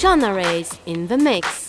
Genres in the mix.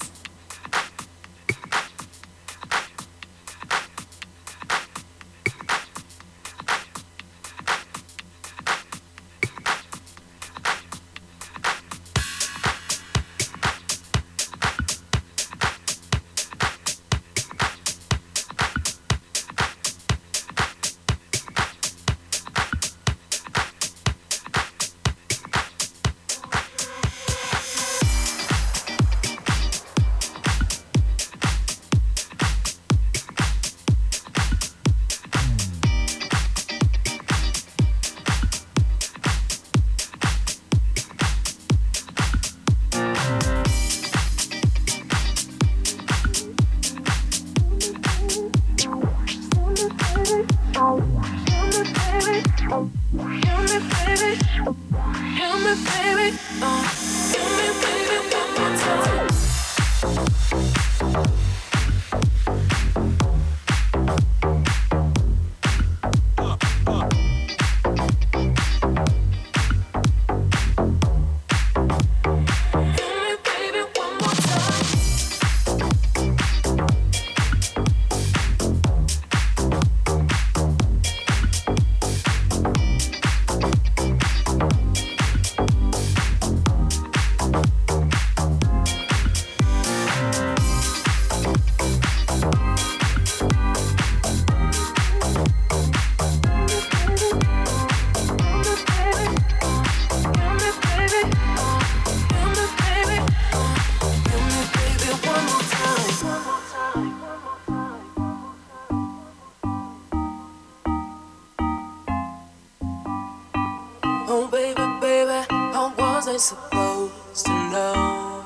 Oh, baby, baby, how was I supposed to know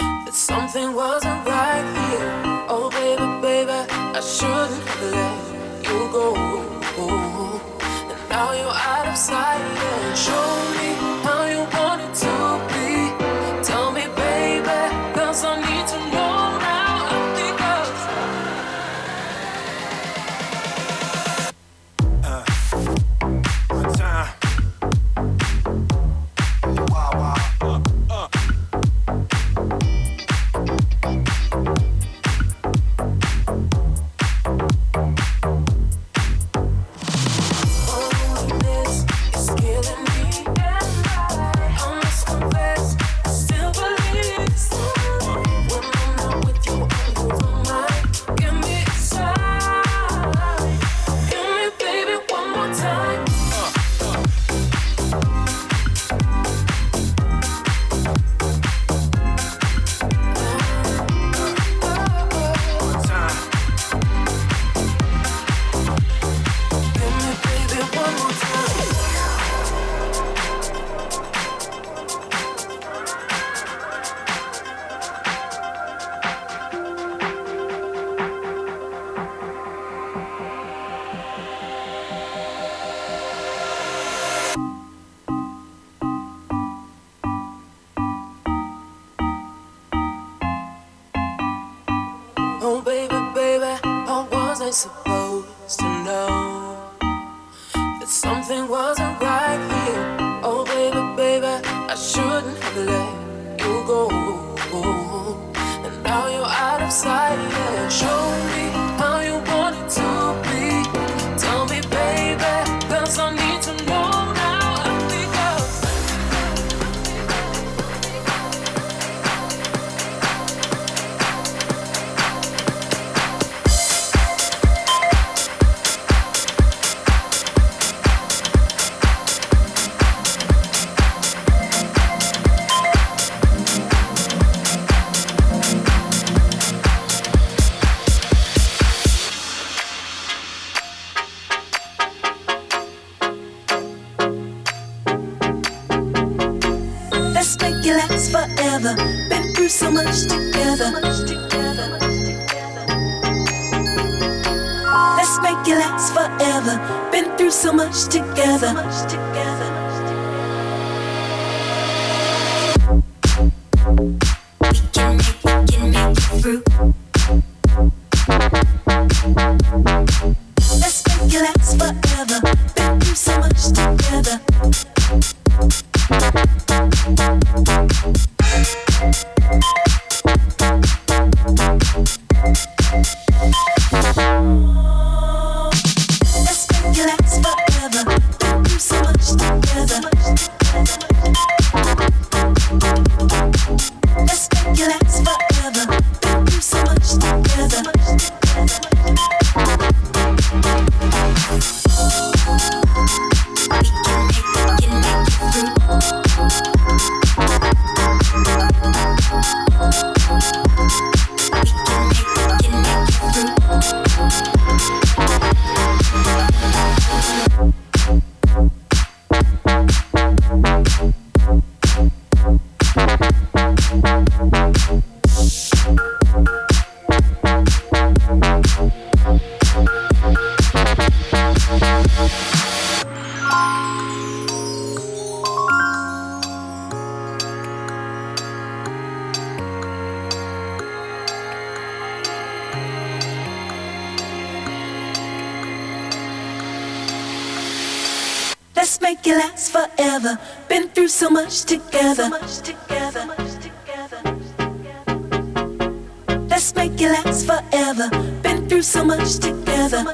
that something wasn't right here? Oh, baby, baby, I shouldn't let you go. And now you're out of sight, and show shouldn't have let you go. And now you're out of sight. together. So much together. Let's make it last forever. Been through so much together.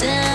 down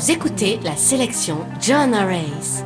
Vous écoutez la sélection John Arrays.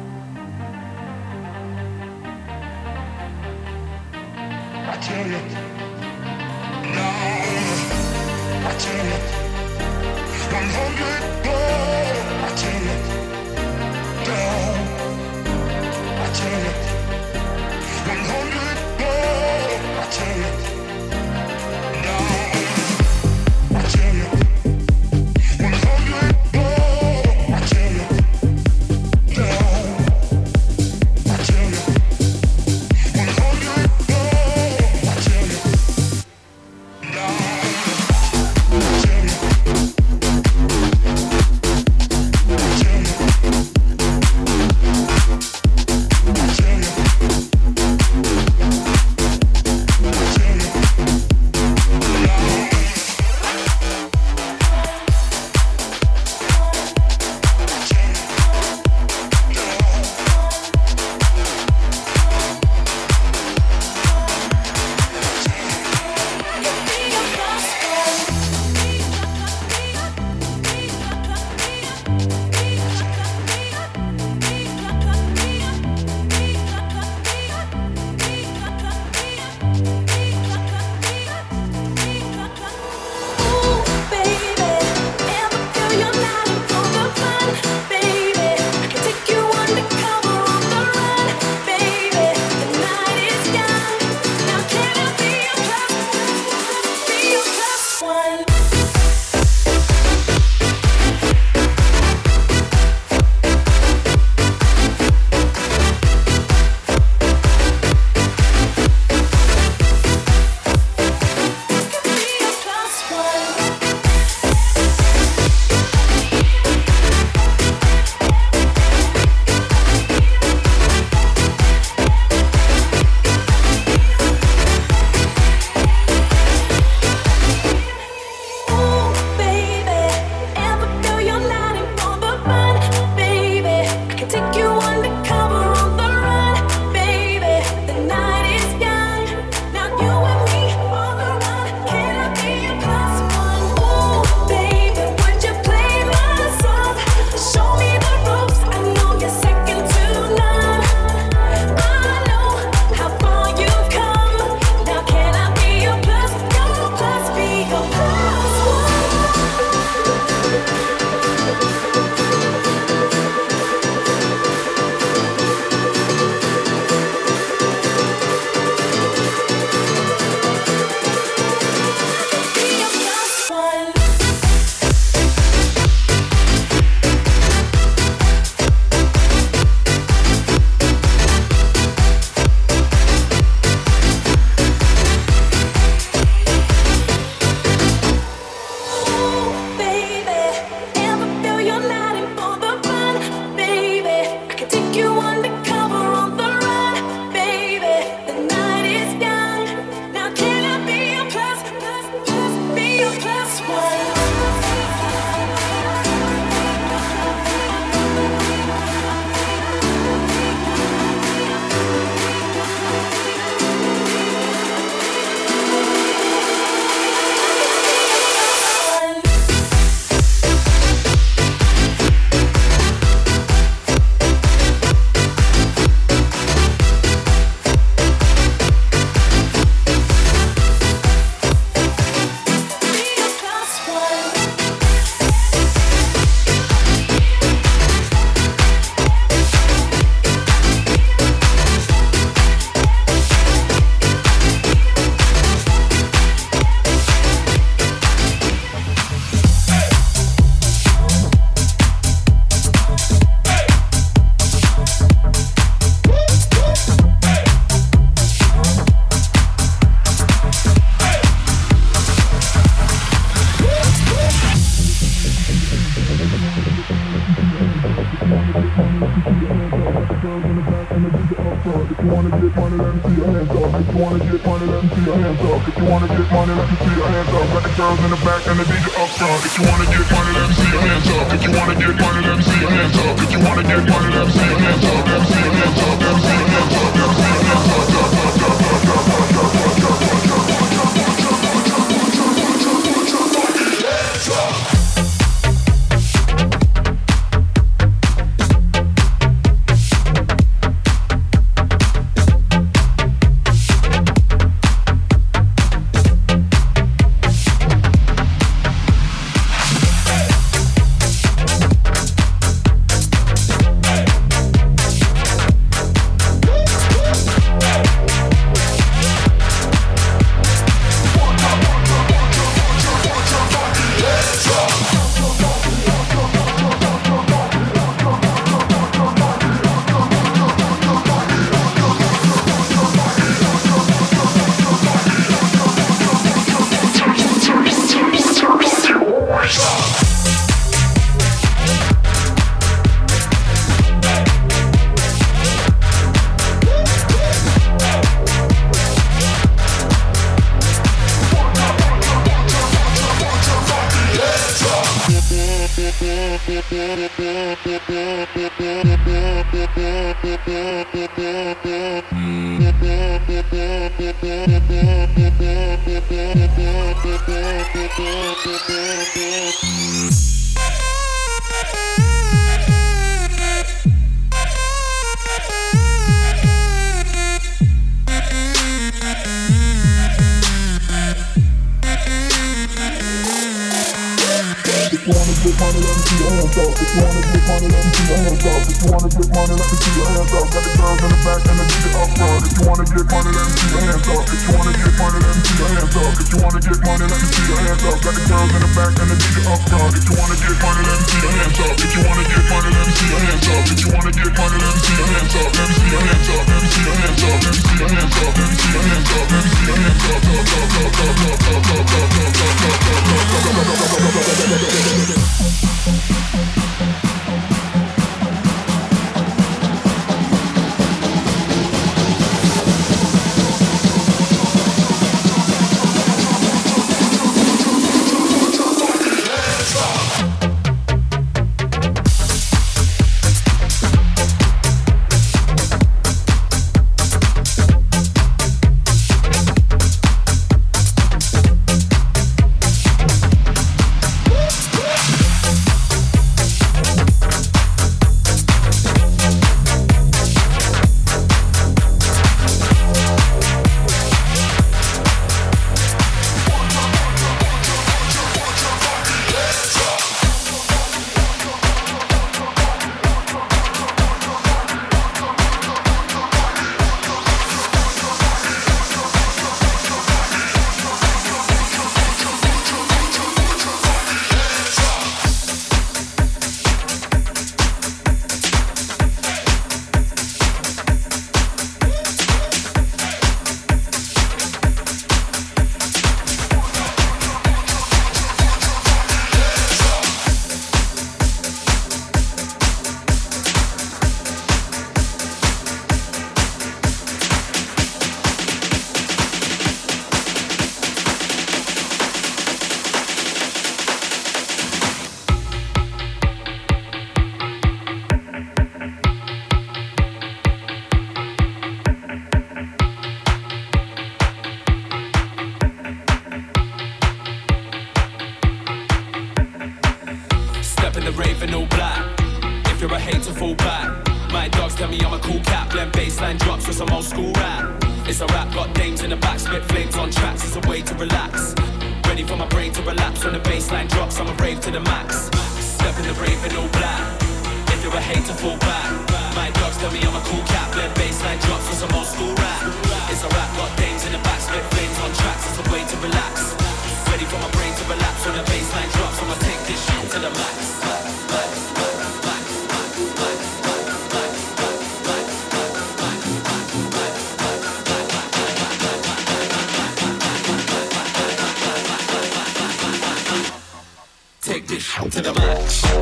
To the max.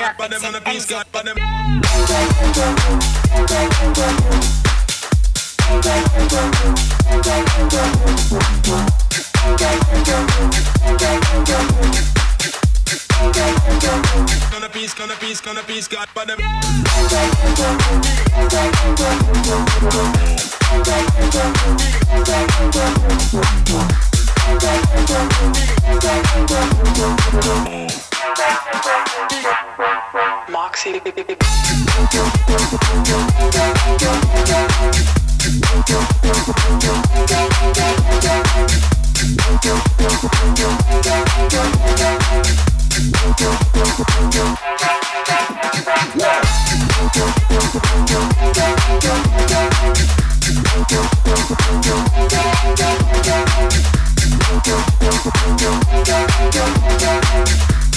Cut, but them. Gonna piece, gonna got but them. Moksi. Yeah.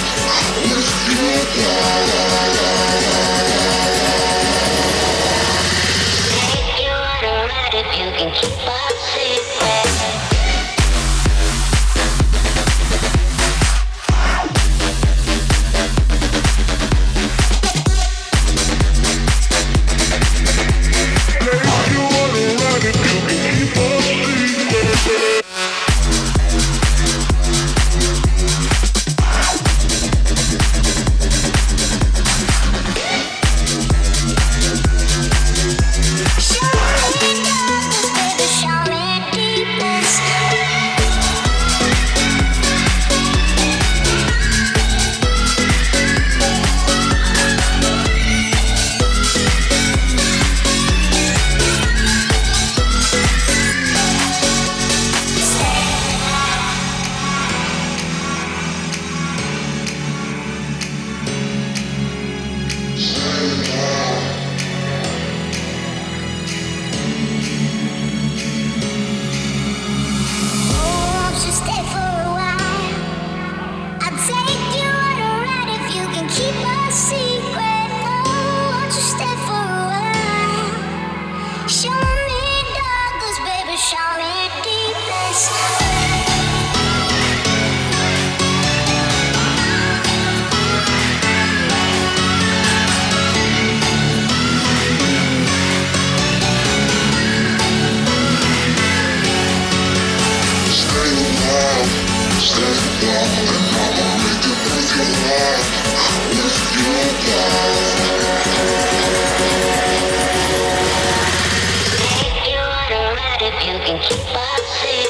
Let's get it. you can keep.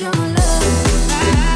you my love. I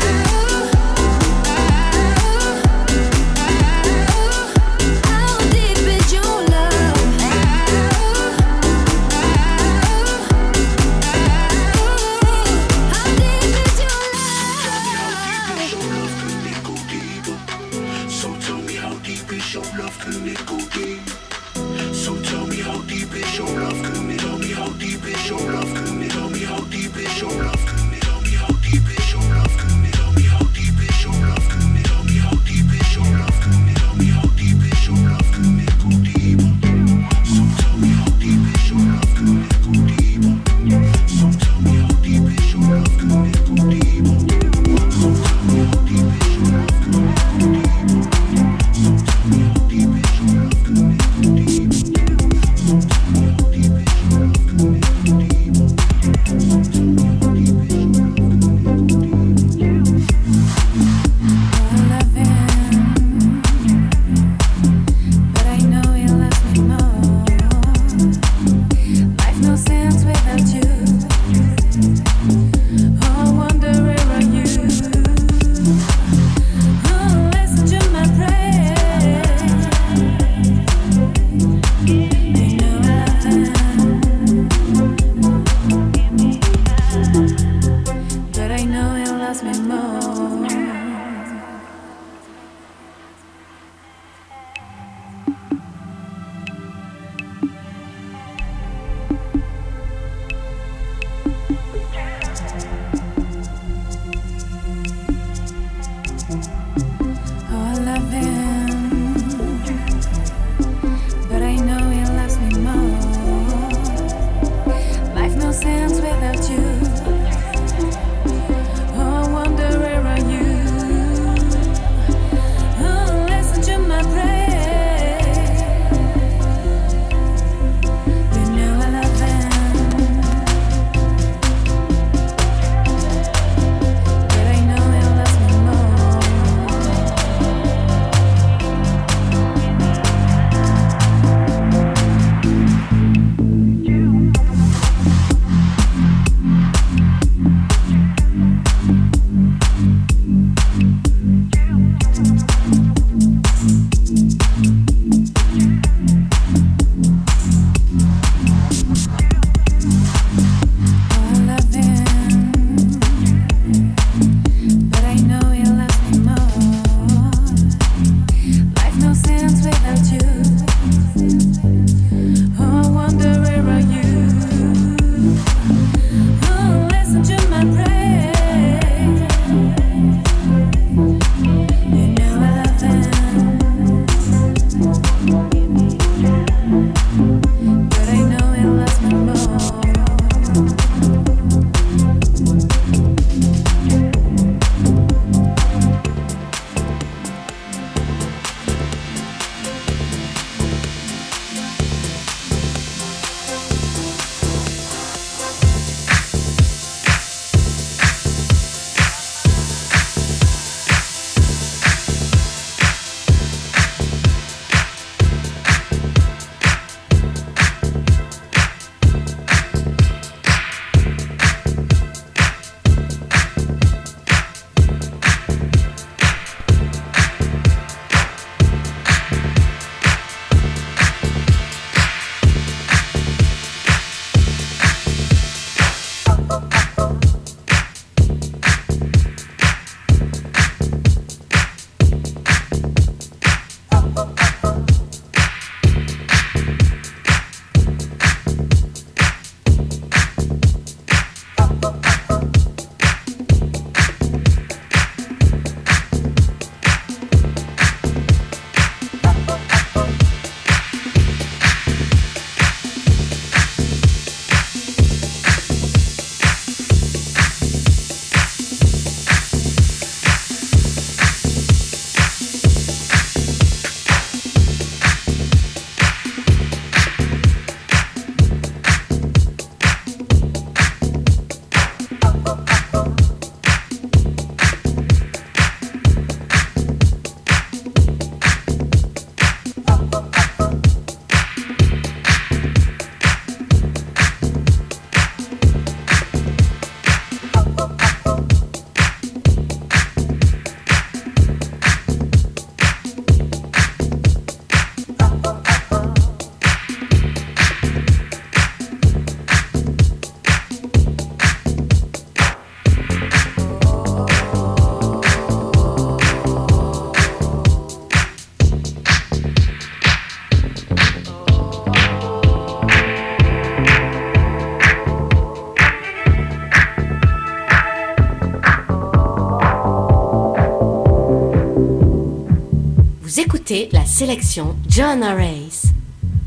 la sélection John Arrays.